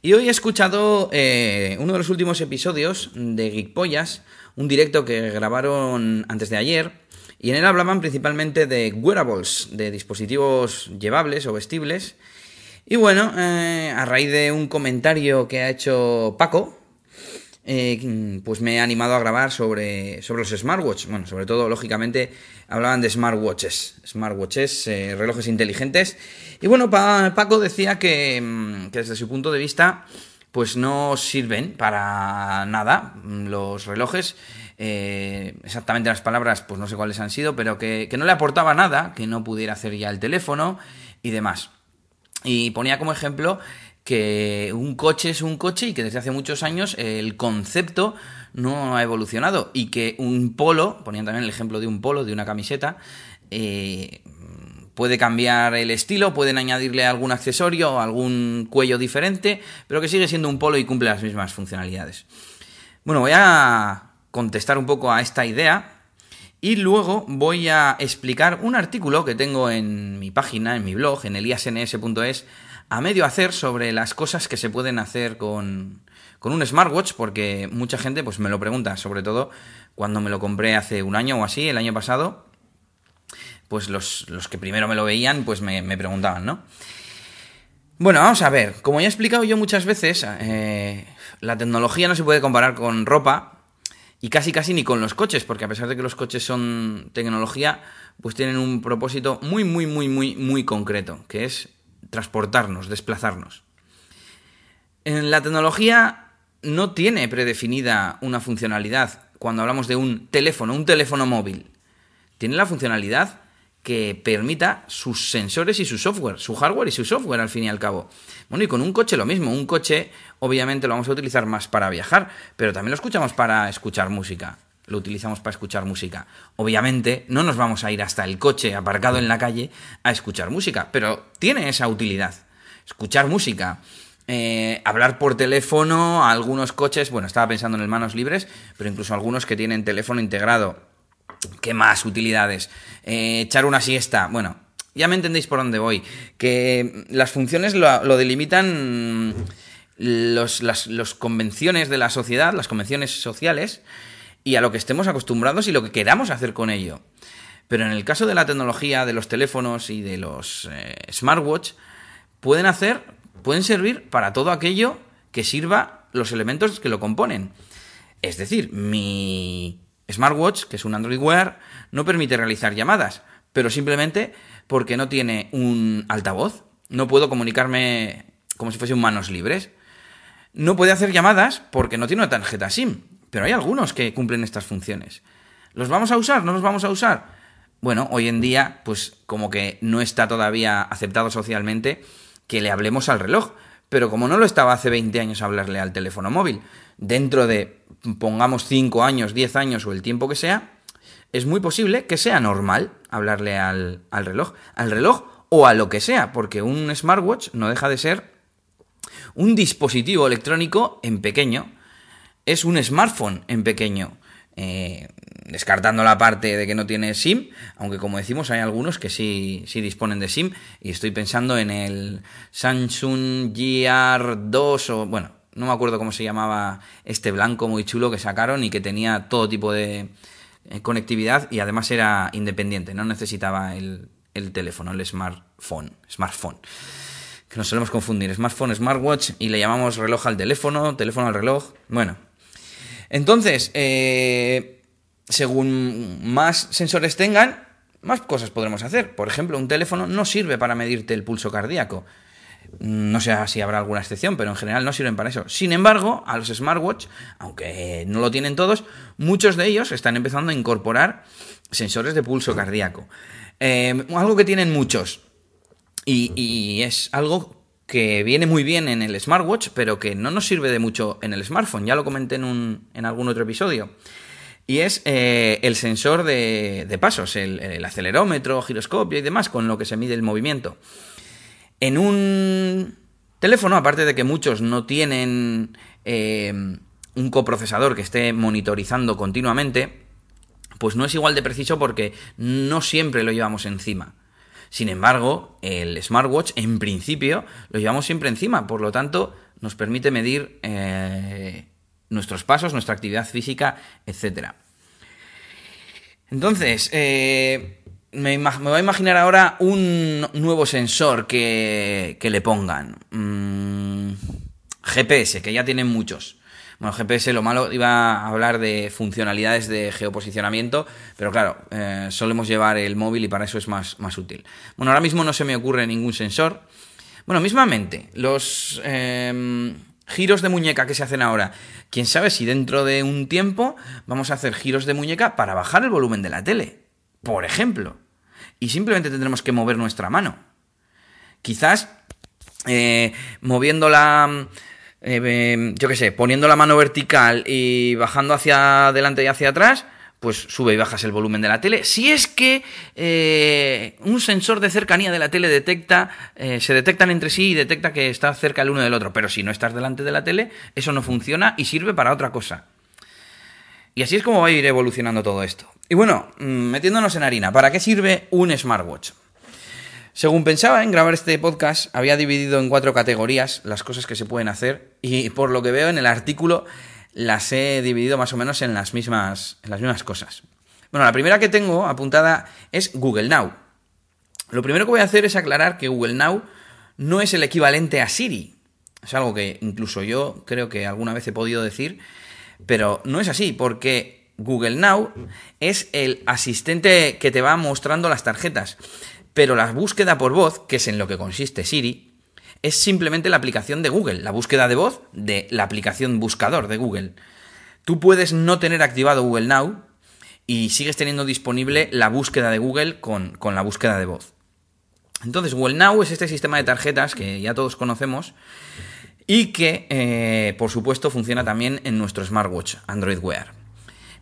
Y hoy he escuchado eh, uno de los últimos episodios de Geekpollas, un directo que grabaron antes de ayer, y en él hablaban principalmente de wearables, de dispositivos llevables o vestibles. Y bueno, eh, a raíz de un comentario que ha hecho Paco, eh, pues me he animado a grabar sobre, sobre los smartwatches. Bueno, sobre todo, lógicamente, hablaban de smartwatches, smartwatches, eh, relojes inteligentes. Y bueno, Paco decía mm, que, desde su punto de vista, pues no sirven para nada los relojes. Eh, exactamente las palabras, pues no sé cuáles han sido, pero que, que no le aportaba nada, que no pudiera hacer ya el teléfono y demás. Y ponía como ejemplo que un coche es un coche y que desde hace muchos años el concepto no ha evolucionado y que un polo, ponían también el ejemplo de un polo, de una camiseta, eh, puede cambiar el estilo, pueden añadirle algún accesorio algún cuello diferente, pero que sigue siendo un polo y cumple las mismas funcionalidades. Bueno, voy a contestar un poco a esta idea y luego voy a explicar un artículo que tengo en mi página, en mi blog, en eliasns.es, a medio hacer sobre las cosas que se pueden hacer con, con un smartwatch, porque mucha gente pues me lo pregunta, sobre todo cuando me lo compré hace un año o así, el año pasado, pues los, que primero me lo veían, pues me, preguntaban, ¿no? Bueno, vamos a ver, como ya he explicado yo muchas veces, eh, la tecnología no se puede comparar con ropa y casi casi ni con los coches, porque a pesar de que los coches son tecnología, pues tienen un propósito muy, muy, muy, muy, muy concreto, que es transportarnos, desplazarnos. En la tecnología no tiene predefinida una funcionalidad cuando hablamos de un teléfono, un teléfono móvil. Tiene la funcionalidad que permita sus sensores y su software, su hardware y su software al fin y al cabo. Bueno, y con un coche lo mismo. Un coche obviamente lo vamos a utilizar más para viajar, pero también lo escuchamos para escuchar música lo utilizamos para escuchar música. Obviamente no nos vamos a ir hasta el coche aparcado en la calle a escuchar música, pero tiene esa utilidad. Escuchar música. Eh, hablar por teléfono, algunos coches, bueno, estaba pensando en el manos libres, pero incluso algunos que tienen teléfono integrado. ¿Qué más utilidades? Eh, echar una siesta. Bueno, ya me entendéis por dónde voy. Que las funciones lo, delimitan los, las convenciones de la sociedad, las convenciones sociales, y a lo que estemos acostumbrados y lo que queramos hacer con ello. Pero en el caso de la tecnología, de los teléfonos y de los eh, smartwatch, pueden hacer, pueden servir para todo aquello que sirva los elementos que lo componen. Es decir, mi smartwatch, que es un Android Wear, no permite realizar llamadas, pero simplemente porque no tiene un altavoz. No puedo comunicarme como si fuese un manos libres. No puede hacer llamadas porque no tiene una tarjeta SIM. Pero hay algunos que cumplen estas funciones. ¿Los vamos a usar? ¿No los vamos a usar? Bueno, hoy en día, pues como que no está todavía aceptado socialmente que le hablemos al reloj. Pero como no lo estaba hace 20 años hablarle al teléfono móvil, dentro de, pongamos 5 años, 10 años o el tiempo que sea, es muy posible que sea normal hablarle al, al reloj. Al reloj o a lo que sea, porque un smartwatch no deja de ser un dispositivo electrónico en pequeño es un smartphone en pequeño. Eh, descartando la parte de que no tiene SIM, aunque como decimos hay algunos que sí, sí disponen de SIM, y estoy pensando en el Samsung GR2 o bueno, no me acuerdo cómo se llamaba este blanco muy chulo que sacaron y que tenía todo tipo de eh, conectividad y además era independiente, no necesitaba el, el teléfono, el smartphone, smartphone. Que nos solemos confundir, smartphone, smartwatch y le llamamos reloj al teléfono, teléfono al reloj. Bueno, entonces, eh, según más sensores tengan, más cosas podremos hacer. Por ejemplo, un teléfono no sirve para medirte el pulso cardíaco. No sé si habrá alguna excepción, pero en general no sirven para eso. Sin embargo, a los smartwatch, aunque no lo tienen todos, muchos de ellos están empezando a incorporar sensores de pulso cardíaco. Eh, algo que tienen muchos. y es algo que viene muy bien en el smartwatch, pero que no nos sirve de mucho en el smartphone. Ya lo comenté en, un, en algún otro episodio. Y es eh, el sensor de, pasos, el, acelerómetro, giroscopio y demás, con lo que se mide el movimiento. En un teléfono, aparte de que muchos no tienen eh, un coprocesador que esté monitorizando continuamente, pues no es igual de preciso porque no siempre lo llevamos encima. Sin embargo, el smartwatch en principio lo llevamos siempre encima, por lo tanto nos permite medir eh, nuestros pasos, nuestra actividad física, etc. Entonces, eh, me, voy a imaginar ahora un nuevo sensor que, le pongan. Mm, GPS, que ya tienen muchos. Bueno, GPS lo malo iba a hablar de funcionalidades de geoposicionamiento, pero claro, eh, solemos llevar el móvil y para eso es más, más útil. Bueno, ahora mismo no se me ocurre ningún sensor. Bueno, mismamente, los em, giros de muñeca que se hacen ahora, quién sabe si dentro de un tiempo vamos a hacer giros de muñeca para bajar el volumen de la tele, por ejemplo. Y simplemente tendremos que mover nuestra mano. Quizás eh, moviendo la eh, yo qué sé, poniendo la mano vertical y bajando hacia adelante y hacia atrás, pues sube y bajas el volumen de la tele. Si es que eh, un sensor de cercanía de la tele detecta, eh, se detectan entre sí y detecta que está cerca el uno del otro, pero si no estás delante de la tele, eso no funciona y sirve para otra cosa. Y así es como va a ir evolucionando todo esto. Y bueno, mm, metiéndonos en harina, ¿para qué sirve un smartwatch? Según pensaba en grabar este podcast, había dividido en cuatro categorías las cosas que se pueden hacer y por lo que veo en el artículo las he dividido más o menos en las mismas, en las mismas cosas. Bueno, la primera que tengo apuntada es Google Now. Lo primero que voy a hacer es aclarar que Google Now no es el equivalente a Siri. Es algo que incluso yo creo que alguna vez he podido decir, pero no es así, porque Google Now es el asistente que te va mostrando las tarjetas. Pero la búsqueda por voz, que es en lo que consiste Siri, es simplemente la aplicación de Google, la búsqueda de voz de la aplicación buscador de Google. Tú puedes no tener activado Google Now y sigues teniendo disponible la búsqueda de Google con, la búsqueda de voz. Entonces, Google Now es este sistema de tarjetas que ya todos conocemos y que, eh, por supuesto, funciona también en nuestro smartwatch Android Wear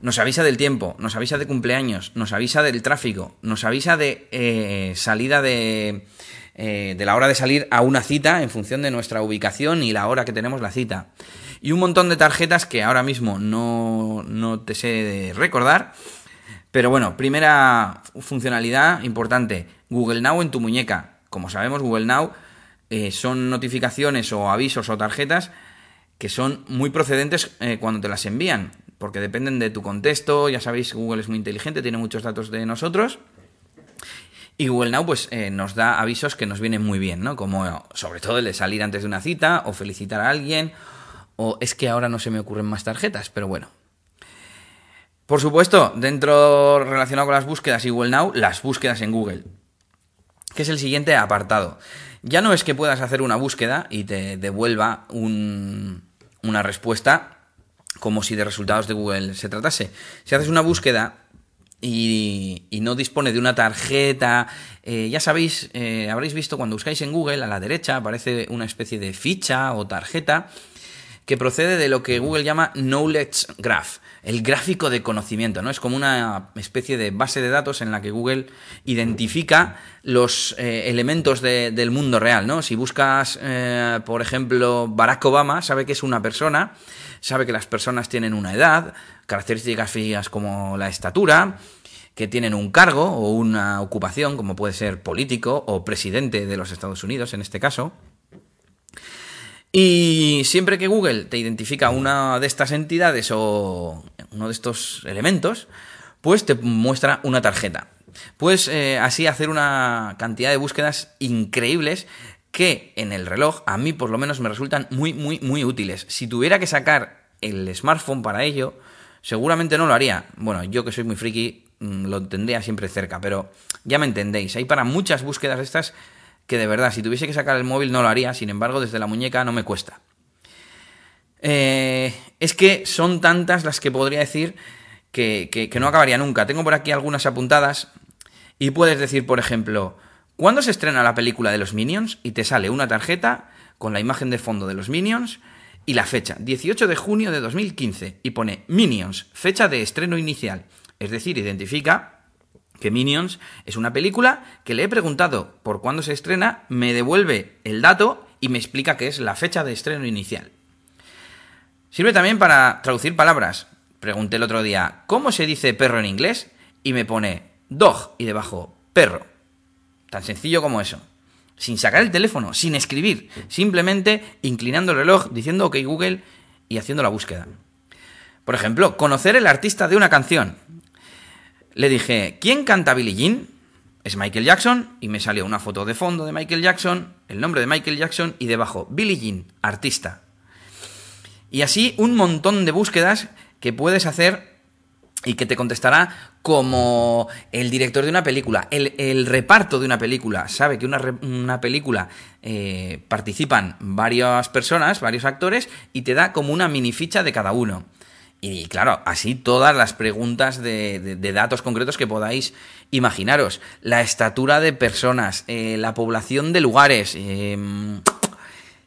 nos avisa del tiempo, nos avisa de cumpleaños, nos avisa del tráfico, nos avisa de eh, salida de, eh, de la hora de salir a una cita en función de nuestra ubicación y la hora que tenemos la cita. Y un montón de tarjetas que ahora mismo no, no te sé recordar. Pero bueno, primera funcionalidad importante, Google Now en tu muñeca. Como sabemos, Google Now eh, son notificaciones o avisos o tarjetas que son muy procedentes cuando te las envían porque dependen de tu contexto, ya sabéis, Google es muy inteligente, tiene muchos datos de nosotros. Y Google Now pues eh, nos da avisos que nos vienen muy bien, ¿no? Como sobre todo el de salir antes de una cita o felicitar a alguien o es que ahora no se me ocurren más tarjetas, pero bueno. Por supuesto, dentro relacionado con las búsquedas y Google Now, las búsquedas en Google, que es el siguiente apartado. Ya no es que puedas hacer una búsqueda y te devuelva una respuesta como si de resultados de Google se tratase. Si haces una búsqueda y, no dispone de una tarjeta, eh, ya sabéis, eh, habréis visto cuando buscáis en Google, a la derecha aparece una especie de ficha o tarjeta que procede de lo que Google llama Knowledge Graph, el gráfico de conocimiento, ¿no? Es como una especie de base de datos en la que Google identifica los eh, elementos del mundo real, ¿no? Si buscas, por ejemplo, Barack Obama, sabe que es una persona sabe que las personas tienen una edad, características físicas como la estatura, que tienen un cargo o una ocupación, como puede ser político o presidente de los Estados Unidos en este caso. Y siempre que Google te identifica una de estas entidades o uno de estos elementos, pues te muestra una tarjeta. Puedes eh, así hacer una cantidad de búsquedas increíbles que en el reloj a mí por lo menos me resultan muy, muy, muy útiles. Si tuviera que sacar el smartphone para ello, seguramente no lo haría. Bueno, yo que soy muy friki mm, lo tendría siempre cerca, pero ya me entendéis. Hay para muchas búsquedas estas que de verdad, si tuviese que sacar el móvil no lo haría, sin embargo desde la muñeca no me cuesta. Eh, es que son tantas las que podría decir que, que no acabaría nunca. Tengo por aquí algunas apuntadas y puedes decir, por ejemplo, ¿Cuándo se estrena la película de los Minions? Y te sale una tarjeta con la imagen de fondo de los Minions y la fecha, 18 de junio de 2015, y pone Minions, fecha de estreno inicial. Es decir, identifica que Minions es una película que le he preguntado por cuándo se estrena, me devuelve el dato y me explica que es la fecha de estreno inicial. Sirve también para traducir palabras. Pregunté el otro día, ¿cómo se dice perro en inglés? Y me pone dog y debajo perro. Tan sencillo como eso. Sin sacar el teléfono, sin escribir, simplemente inclinando el reloj, diciendo OK Google y haciendo la búsqueda. Por ejemplo, conocer el artista de una canción. Le dije, ¿quién canta Billie Jean? Es Michael Jackson y me salió una foto de fondo de Michael Jackson, el nombre de Michael Jackson y debajo, Billie Jean, artista. Y así un montón de búsquedas que puedes hacer y que te contestará como el director de una película, el, reparto de una película. Sabe que una, una película eh, participan varias personas, varios actores, y te da como una mini ficha de cada uno. Y claro, así todas las preguntas de, datos concretos que podáis imaginaros. La estatura de personas, eh, la población de lugares. Eh,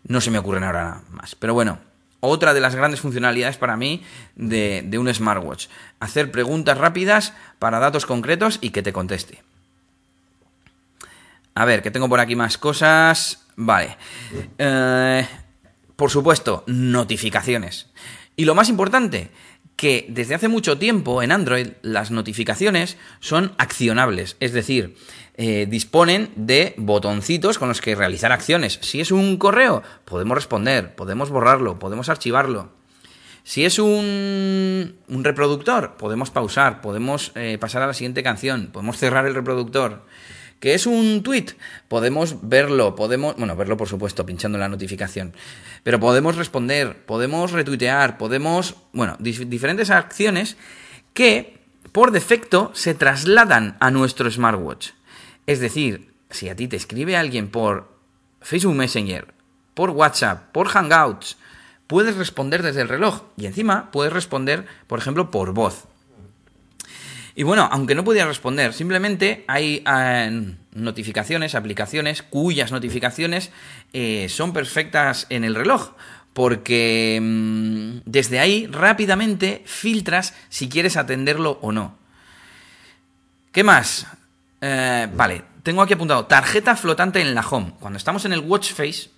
no se me ocurren ahora más. Pero bueno, otra de las grandes funcionalidades para mí de, un smartwatch. Hacer preguntas rápidas para datos concretos y que te conteste. A ver, que tengo por aquí más cosas. Vale. Eh, por supuesto, notificaciones. Y lo más importante, que desde hace mucho tiempo en Android las notificaciones son accionables. Es decir, eh, disponen de botoncitos con los que realizar acciones. Si es un correo, podemos responder, podemos borrarlo, podemos archivarlo. Si es un, un reproductor, podemos pausar, podemos eh, pasar a la siguiente canción, podemos cerrar el reproductor. ¿Qué es un tweet? Podemos verlo, podemos, bueno, verlo por supuesto, pinchando la notificación, pero podemos responder, podemos retuitear, podemos, bueno, diferentes acciones que por defecto se trasladan a nuestro smartwatch. Es decir, si a ti te escribe alguien por Facebook Messenger, por WhatsApp, por Hangouts, puedes responder desde el reloj y encima puedes responder, por ejemplo, por voz. Y bueno, aunque no podía responder, simplemente hay eh, notificaciones, aplicaciones cuyas notificaciones eh, son perfectas en el reloj. Porque mm, desde ahí rápidamente filtras si quieres atenderlo o no. ¿Qué más? Eh, vale, tengo aquí apuntado tarjeta flotante en la home. Cuando estamos en el watch face,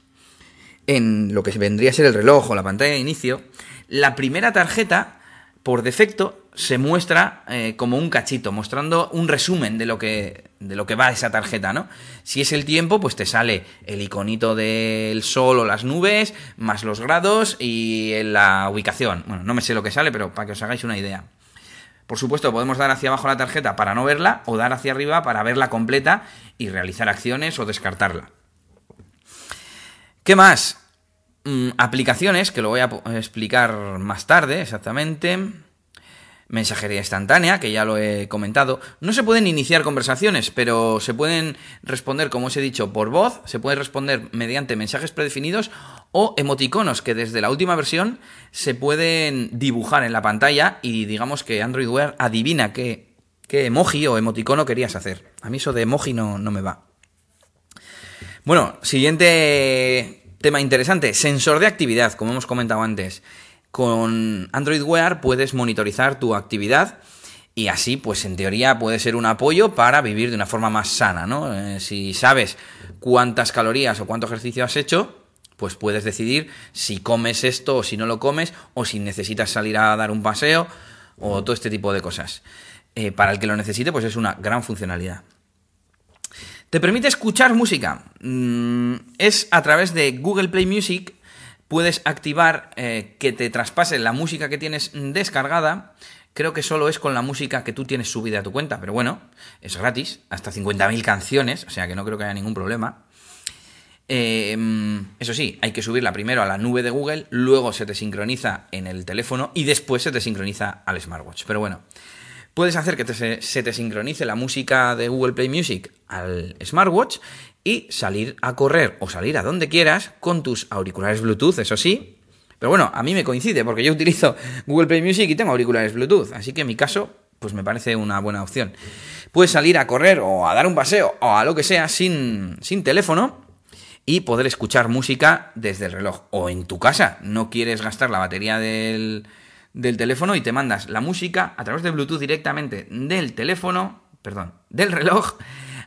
en lo que vendría a ser el reloj o la pantalla de inicio, la primera tarjeta, por defecto, se muestra eh, como un cachito, mostrando un resumen de lo que de lo que va esa tarjeta, ¿no? Si es el tiempo, pues te sale el iconito del sol o las nubes, más los grados y la ubicación. Bueno, no me sé lo que sale, pero para que os hagáis una idea. Por supuesto, podemos dar hacia abajo la tarjeta para no verla o dar hacia arriba para verla completa y realizar acciones o descartarla. ¿Qué más? Mm, aplicaciones, que lo voy a explicar más tarde exactamente. Mensajería instantánea, que ya lo he comentado. No se pueden iniciar conversaciones, pero se pueden responder, como os he dicho, por voz, se puede responder mediante mensajes predefinidos o emoticonos que desde la última versión se pueden dibujar en la pantalla y digamos que Android Wear adivina qué, qué emoji o emoticono querías hacer. A mí eso de emoji no, no me va. Bueno, siguiente tema interesante, sensor de actividad, como hemos comentado antes. Con Android Wear puedes monitorizar tu actividad y así, pues en teoría puede ser un apoyo para vivir de una forma más sana, ¿no? Eh, si sabes cuántas calorías o cuánto ejercicio has hecho, pues puedes decidir si comes esto o si no lo comes, o si necesitas salir a dar un paseo, o todo este tipo de cosas. Eh, para el que lo necesite, pues es una gran funcionalidad. ¿Te permite escuchar música? Mm, es a través de Google Play Music, puedes activar eh, que te traspase la música que tienes descargada. Creo que solo es con la música que tú tienes subida a tu cuenta, pero bueno, es gratis, hasta 50.000 canciones, o sea que no creo que haya ningún problema. Em, eso sí, hay que subirla primero a la nube de Google, luego se te sincroniza en el teléfono y después se te sincroniza al smartwatch. Pero bueno, puedes hacer que se te sincronice la música de Google Play Music al smartwatch y salir a correr o salir a donde quieras con tus auriculares Bluetooth, eso sí. Pero bueno, a mí me coincide porque yo utilizo Google Play Music y tengo auriculares Bluetooth, así que en mi caso, pues me parece una buena opción. Puedes salir a correr o a dar un paseo o a lo que sea sin, sin teléfono y poder escuchar música desde el reloj. O en tu casa, no quieres gastar la batería del, del teléfono y te mandas la música a través de Bluetooth directamente del teléfono, perdón, del reloj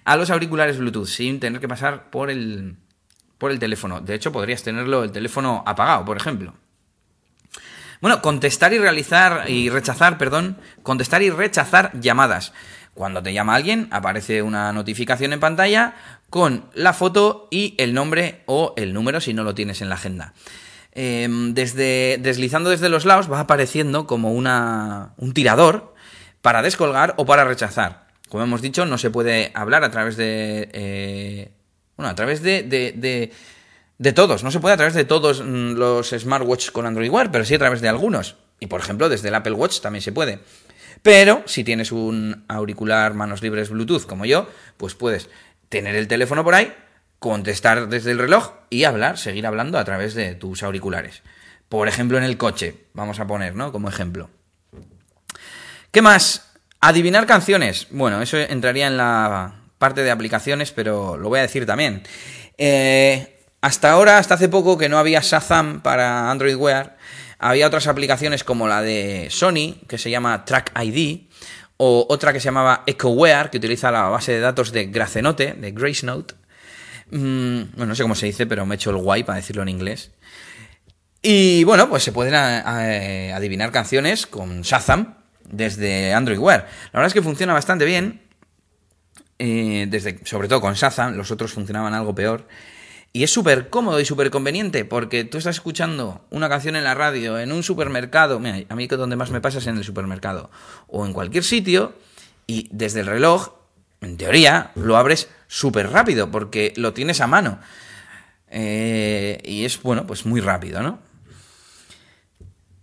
a los auriculares Bluetooth sin tener que pasar por el, por el teléfono. De hecho, podrías tenerlo el teléfono apagado, por ejemplo. Bueno, contestar y realizar y rechazar, perdón, contestar y rechazar llamadas. Cuando te llama alguien, aparece una notificación en pantalla con la foto y el nombre o el número si no lo tienes en la agenda. Em, deslizando desde los lados va apareciendo como una, un tirador para descolgar o para rechazar. Como hemos dicho, no se puede hablar a través de... Eh, bueno, a través de, de de todos, no se puede a través de todos mm, los smartwatches con Android Wear, pero sí a través de algunos. Y por ejemplo, desde el Apple Watch también se puede. Pero si tienes un auricular manos libres Bluetooth como yo, pues puedes tener el teléfono por ahí, contestar desde el reloj y hablar, seguir hablando a través de tus auriculares. Por ejemplo, en el coche, vamos a poner, ¿no? Como ejemplo. ¿Qué más? Adivinar canciones. Bueno, eso entraría en la parte de aplicaciones, pero lo voy a decir también. Eh, hasta ahora, hasta hace poco, que no había Shazam para Android Wear, había otras aplicaciones como la de Sony, que se llama Track ID, o otra que se llamaba EchoWear, que utiliza la base de datos de Gracenote, de GraceNote. Mm, bueno, no sé cómo se dice, pero me he hecho el guay para decirlo en inglés. Y bueno, pues se pueden eh, adivinar canciones con Shazam desde Android Wear. La verdad es que funciona bastante bien. Eh, desde, sobre todo con Shazam, los otros funcionaban algo peor. Y es súper cómodo y súper conveniente porque tú estás escuchando una canción en la radio, en un supermercado, mira, a mí que donde más me pasa es en el supermercado, o en cualquier sitio, y desde el reloj, en teoría, lo abres súper rápido porque lo tienes a mano. Eh, y es, bueno, pues muy rápido, ¿no?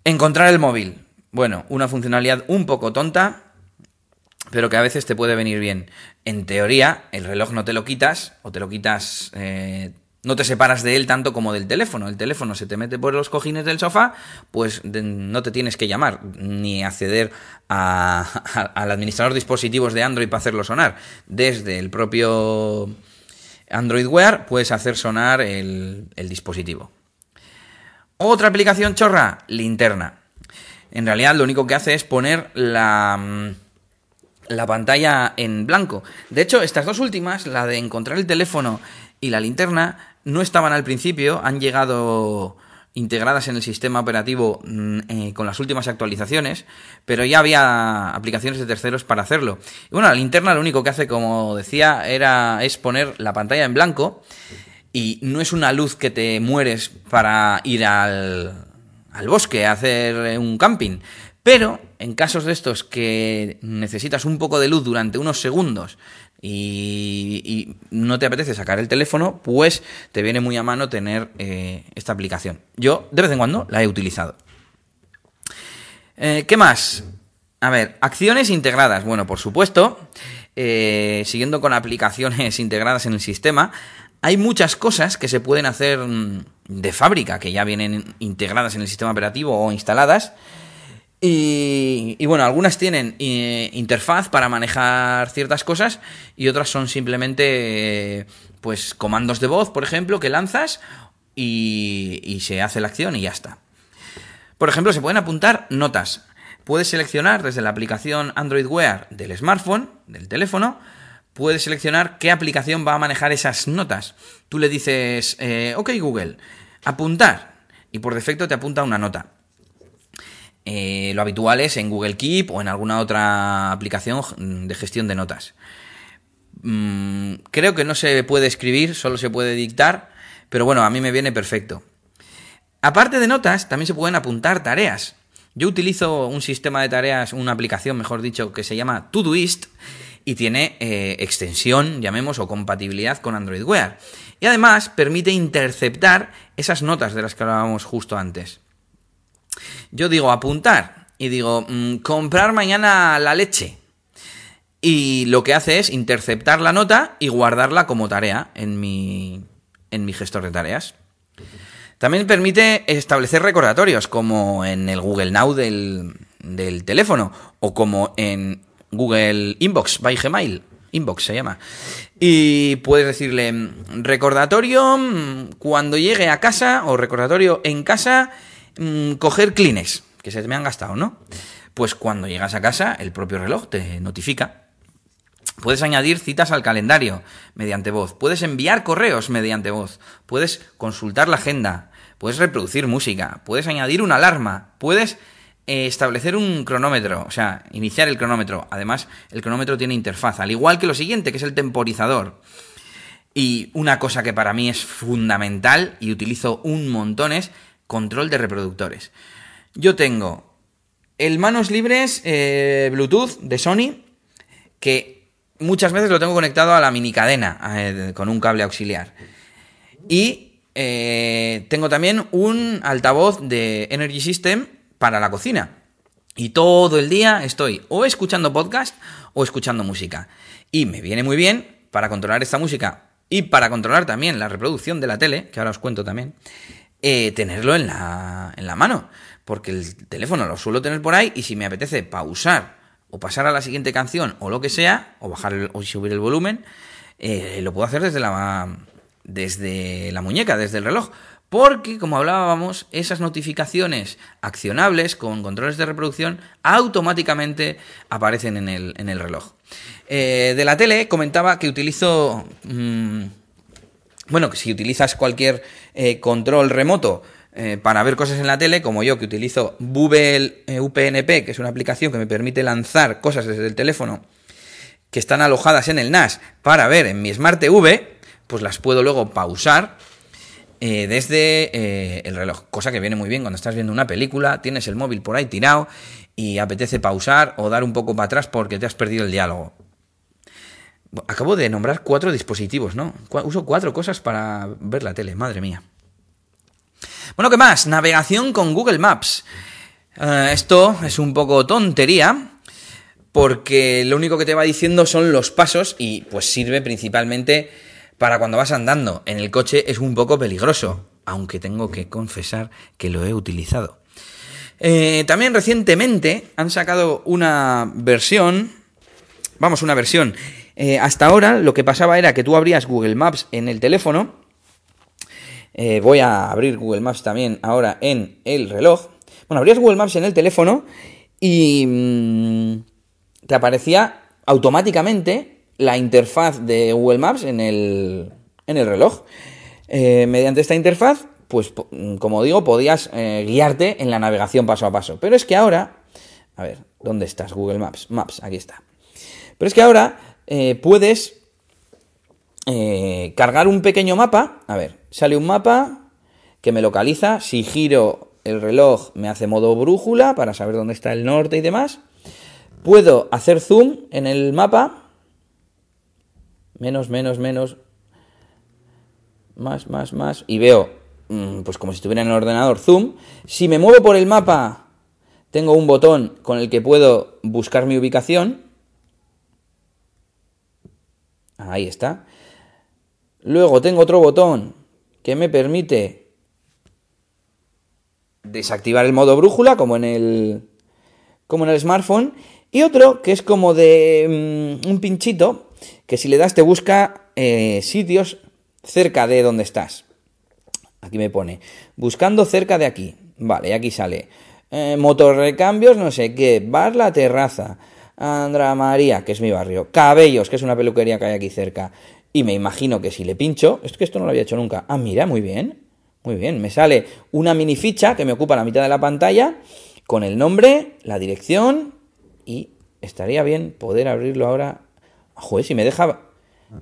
Encontrar el móvil. Bueno, una funcionalidad un poco tonta, pero que a veces te puede venir bien. En teoría, el reloj no te lo quitas, o te lo quitas eh, no te separas de él tanto como del teléfono. El teléfono se te mete por los cojines del sofá, pues no te tienes que llamar ni acceder al administrador de dispositivos de Android para hacerlo sonar. Desde el propio Android Wear puedes hacer sonar el, el dispositivo. Otra aplicación chorra, linterna. En realidad lo único que hace es poner la, la pantalla en blanco. De hecho, estas dos últimas, la de encontrar el teléfono y la linterna, no estaban al principio, han llegado integradas en el sistema operativo mm, eh, con las últimas actualizaciones, pero ya había aplicaciones de terceros para hacerlo. Y bueno, la linterna lo único que hace, como decía, era es poner la pantalla en blanco y no es una luz que te mueres para ir al, al bosque a hacer un camping. Pero en casos de estos que necesitas un poco de luz durante unos segundos y, no te apetece sacar el teléfono, pues te viene muy a mano tener eh, esta aplicación. Yo de vez en cuando la he utilizado. Eh, ¿Qué más? A ver, acciones integradas. Bueno, por supuesto, eh, siguiendo con aplicaciones integradas en el sistema, hay muchas cosas que se pueden hacer mm, de fábrica, que ya vienen integradas en el sistema operativo o instaladas, y, bueno, algunas tienen eh, interfaz para manejar ciertas cosas y otras son simplemente pues comandos de voz, por ejemplo, que lanzas y, y se hace la acción y ya está. Por ejemplo, se pueden apuntar notas. Puedes seleccionar desde la aplicación Android Wear del smartphone, del teléfono, puedes seleccionar qué aplicación va a manejar esas notas. Tú le dices, eh, ok Google, apuntar, y por defecto te apunta una nota. Eh, lo habitual es en Google Keep o en alguna otra aplicación de gestión de notas. Mm, creo que no se puede escribir, solo se puede dictar, pero bueno, a mí me viene perfecto. Aparte de notas, también se pueden apuntar tareas. Yo utilizo un sistema de tareas, una aplicación, mejor dicho, que se llama Todoist y tiene eh, extensión, llamemos, o compatibilidad con Android Wear. Y además permite interceptar esas notas de las que hablábamos justo antes. Yo digo apuntar y digo mm, comprar mañana la leche. Y lo que hace es interceptar la nota y guardarla como tarea en mi, en mi gestor de tareas. También permite establecer recordatorios, como en el Google Now del, del teléfono o como en Google Inbox by Gmail. Inbox se llama. Y puedes decirle recordatorio mm, cuando llegue a casa o recordatorio en casa, mm, coger Kleenex, que se me han gastado, ¿no? Pues cuando llegas a casa, el propio reloj te notifica. Puedes añadir citas al calendario mediante voz. Puedes enviar correos mediante voz. Puedes consultar la agenda. Puedes reproducir música. Puedes añadir una alarma. Puedes eh, establecer un cronómetro, o sea, iniciar el cronómetro. Además, el cronómetro tiene interfaz, al igual que lo siguiente, que es el temporizador. Y una cosa que para mí es fundamental y utilizo un montón es control de reproductores. Yo tengo el manos libres eh, Bluetooth de Sony, que muchas veces lo tengo conectado a la mini cadena eh, con un cable auxiliar. Y tengo también un altavoz de Energy System para la cocina. Y todo el día estoy o escuchando podcast o escuchando música. Y me viene muy bien para controlar esta música y para controlar también la reproducción de la tele, que ahora os cuento también, eh, tenerlo en la, en la mano. Porque el teléfono lo suelo tener por ahí y si me apetece pausar o pasar a la siguiente canción o lo que sea, o bajar o subir el volumen, eh, lo puedo hacer desde la, desde la muñeca, desde el reloj. Porque, como hablábamos, esas notificaciones accionables con controles de reproducción automáticamente aparecen en el, en el reloj. Eh, de la tele comentaba que utilizo... Mm, bueno, que si utilizas cualquier eh, control remoto eh, para ver cosas en la tele, como yo que utilizo Google UPnP, que es una aplicación que me permite lanzar cosas desde el teléfono que están alojadas en el NAS para ver en mi Smart TV, pues las puedo luego pausar eh, desde eh, el reloj. Cosa que viene muy bien cuando estás viendo una película, tienes el móvil por ahí tirado y apetece pausar o dar un poco para atrás porque te has perdido el diálogo. Acabo de nombrar cuatro dispositivos, ¿no? Uso cuatro cosas para ver la tele, madre mía. Bueno, ¿qué más? Navegación con Google Maps. Eh, esto es un poco tontería, porque lo único que te va diciendo son los pasos y pues sirve principalmente para cuando vas andando en el coche es un poco peligroso, aunque tengo que confesar que lo he utilizado. Eh, también recientemente han sacado una versión, vamos, una versión. Eh, hasta ahora lo que pasaba era que tú abrías Google Maps en el teléfono. Eh, voy a abrir Google Maps también ahora en el reloj. Bueno, abrías Google Maps en el teléfono y mm, te aparecía automáticamente la interfaz de Google Maps en el, en el reloj. Eh, mediante esta interfaz, pues como digo, podías guiarte en la navegación paso a paso. Pero es que ahora, a ver, ¿dónde estás? Google Maps, Maps, aquí está. Pero es que ahora eh, puedes cargar un pequeño mapa. A ver, sale un mapa que me localiza. Si giro el reloj me hace modo brújula para saber dónde está el norte y demás. Puedo hacer zoom en el mapa menos, menos, menos, más, más, más, y veo, mm, pues como si estuviera en el ordenador, zoom. Si me muevo por el mapa, tengo un botón con el que puedo buscar mi ubicación. Ahí está. Luego tengo otro botón que me permite desactivar el modo brújula, como en el, como en el smartphone. Y otro que es como de mm, un pinchito que si le das te busca eh, sitios cerca de donde estás. Aquí me pone, buscando cerca de aquí. Vale, aquí sale. Eh, motor recambios, no sé qué. Bar La Terraza. Andra María, que es mi barrio. Cabellos, que es una peluquería que hay aquí cerca. Y me imagino que si le pincho, es que esto no lo había hecho nunca. Ah, mira, muy bien. Muy bien, me sale una mini ficha que me ocupa la mitad de la pantalla con el nombre, la dirección y estaría bien poder abrirlo ahora Joder, si me deja,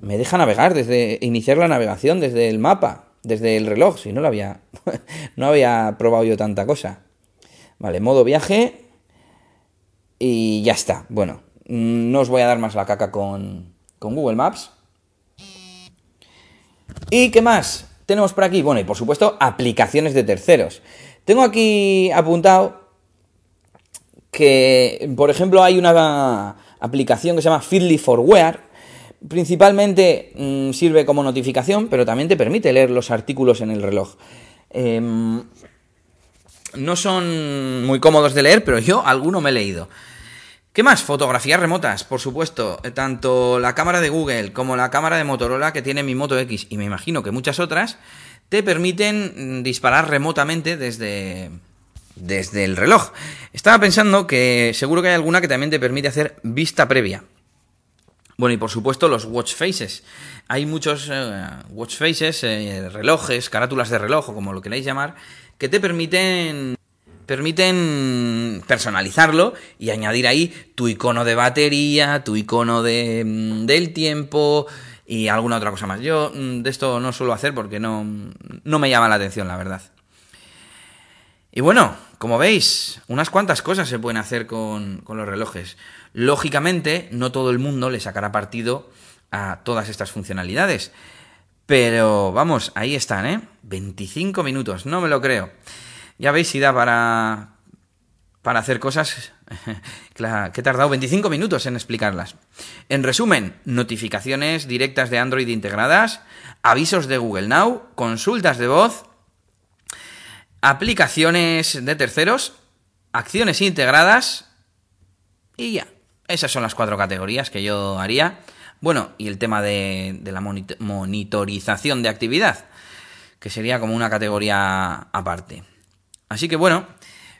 me deja navegar desde iniciar la navegación desde el mapa, desde el reloj, si no lo había, no había probado yo tanta cosa. Vale, modo viaje y ya está. Bueno, no os voy a dar más la caca con, con Google Maps. ¿Y qué más tenemos por aquí? Bueno, y por supuesto, aplicaciones de terceros. Tengo aquí apuntado que, por ejemplo, hay una aplicación que se llama Feedly for Wear. Principalmente mm, sirve como notificación, pero también te permite leer los artículos en el reloj. Em, no son muy cómodos de leer, pero yo alguno me he leído. ¿Qué más? Fotografías remotas, por supuesto. Tanto la cámara de Google como la cámara de Motorola que tiene mi Moto X y me imagino que muchas otras te permiten disparar remotamente desde, desde el reloj. Estaba pensando que seguro que hay alguna que también te permite hacer vista previa. Bueno, y por supuesto los watch faces. Hay muchos eh, watch faces, eh, relojes, carátulas de reloj o como lo queráis llamar, que te permiten permiten personalizarlo y añadir ahí tu icono de batería, tu icono de, mm, del tiempo y alguna otra cosa más. Yo mm, de esto no suelo hacer porque no, no me llama la atención, la verdad. Y bueno, como veis, unas cuantas cosas se pueden hacer con, con los relojes. Lógicamente, no todo el mundo le sacará partido a todas estas funcionalidades. Pero vamos, ahí están, ¿eh? 25 minutos, no me lo creo. Ya veis si da para, para hacer cosas que he tardado 25 minutos en explicarlas. En resumen, notificaciones directas de Android integradas, avisos de Google Now, consultas de voz, aplicaciones de terceros, acciones integradas y ya. Esas son las cuatro categorías que yo haría. Bueno, y el tema de, la monitorización de actividad, que sería como una categoría aparte. Así que bueno,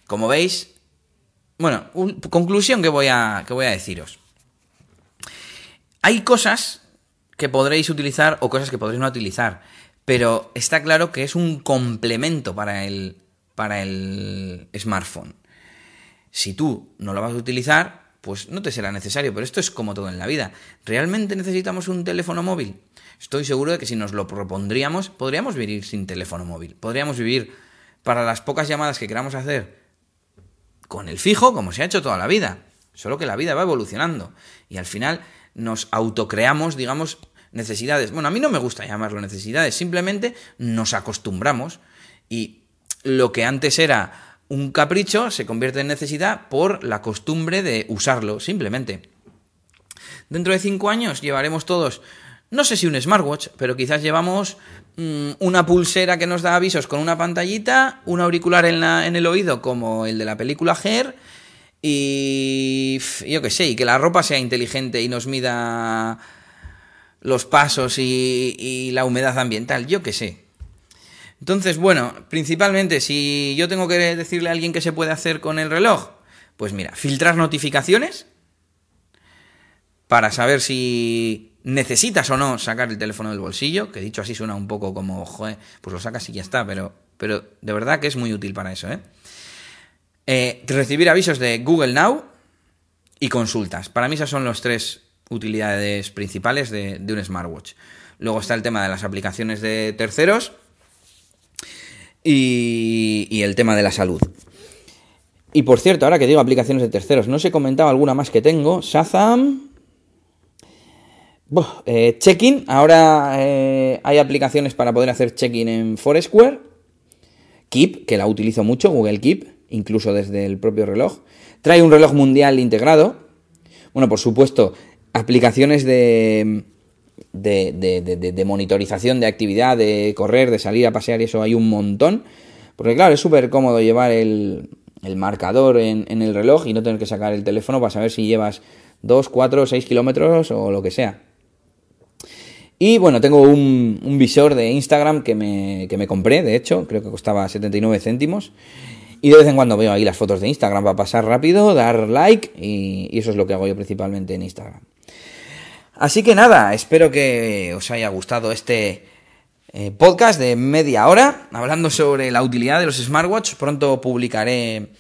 como veis, bueno, conclusión que voy, a, que voy a deciros. Hay cosas que podréis utilizar o cosas que podréis no utilizar, pero está claro que es un complemento para el, para el smartphone. Si tú no lo vas a utilizar, pues no te será necesario, pero esto es como todo en la vida. ¿Realmente necesitamos un teléfono móvil? Estoy seguro de que si nos lo propondríamos, podríamos vivir sin teléfono móvil. Podríamos vivir para las pocas llamadas que queramos hacer con el fijo, como se ha hecho toda la vida. Solo que la vida va evolucionando y al final nos autocreamos, digamos, necesidades. Bueno, a mí no me gusta llamarlo necesidades, simplemente nos acostumbramos y lo que antes era un capricho se convierte en necesidad por la costumbre de usarlo, simplemente. Dentro de cinco años llevaremos todos, no sé si un smartwatch, pero quizás llevamos Mm, una pulsera que nos da avisos con una pantallita, un auricular en, el oído como el de la película Her y yo qué sé, y que la ropa sea inteligente y nos mida los pasos y, y la humedad ambiental, yo qué sé. Entonces, bueno, principalmente si yo tengo que decirle a alguien qué se puede hacer con el reloj, pues mira, filtrar notificaciones para saber si necesitas o no sacar el teléfono del bolsillo, que dicho así suena un poco como, joder, pues lo sacas y ya está, pero, pero de verdad que es muy útil para eso, ¿eh? ¿eh? recibir avisos de Google Now y consultas. Para mí esas son las tres utilidades principales de un smartwatch. Luego está el tema de las aplicaciones de terceros y, y el tema de la salud. Y por cierto, ahora que digo aplicaciones de terceros, no os he comentado alguna más que tengo. Shazam, eh, check-in, ahora eh, hay aplicaciones para poder hacer check-in en Foursquare. Keep, que la utilizo mucho, Google Keep, incluso desde el propio reloj. Trae un reloj mundial integrado. Bueno, por supuesto, aplicaciones de, de, de, monitorización de actividad, de correr, de salir a pasear y eso hay un montón. Porque claro, es súper cómodo llevar el, el marcador en, en, el reloj y no tener que sacar el teléfono para saber si llevas 2, 4, 6 kilómetros o lo que sea. Y bueno, tengo un, visor de Instagram que me, que me compré, de hecho, creo que costaba 79 céntimos. Y de vez en cuando veo ahí las fotos de Instagram para pasar rápido, dar like y, eso es lo que hago yo principalmente en Instagram. Así que nada, espero que os haya gustado este eh, podcast de media hora hablando sobre la utilidad de los smartwatches. Pronto publicaré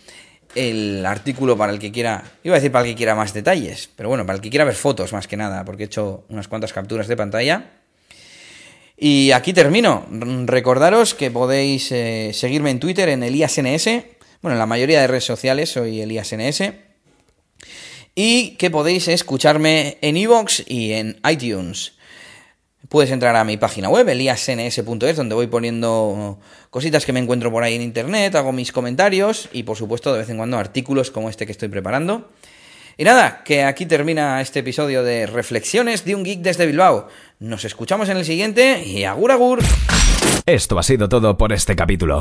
el artículo para el que quiera, iba a decir para el que quiera más detalles, pero bueno, para el que quiera ver fotos más que nada, porque he hecho unas cuantas capturas de pantalla. Y aquí termino. Recordaros que podéis eh, seguirme en Twitter en ElíasNS. Bueno, en la mayoría de redes sociales soy ElíasNS. Y que podéis escucharme en iVoox y en iTunes. Puedes entrar a mi página web, eliasns.es, donde voy poniendo cositas que me encuentro por ahí en internet, hago mis comentarios y por supuesto de vez en cuando artículos como este que estoy preparando. Y nada, que aquí termina este episodio de Reflexiones de un Geek desde Bilbao. Nos escuchamos en el siguiente y agur agur. Esto ha sido todo por este capítulo.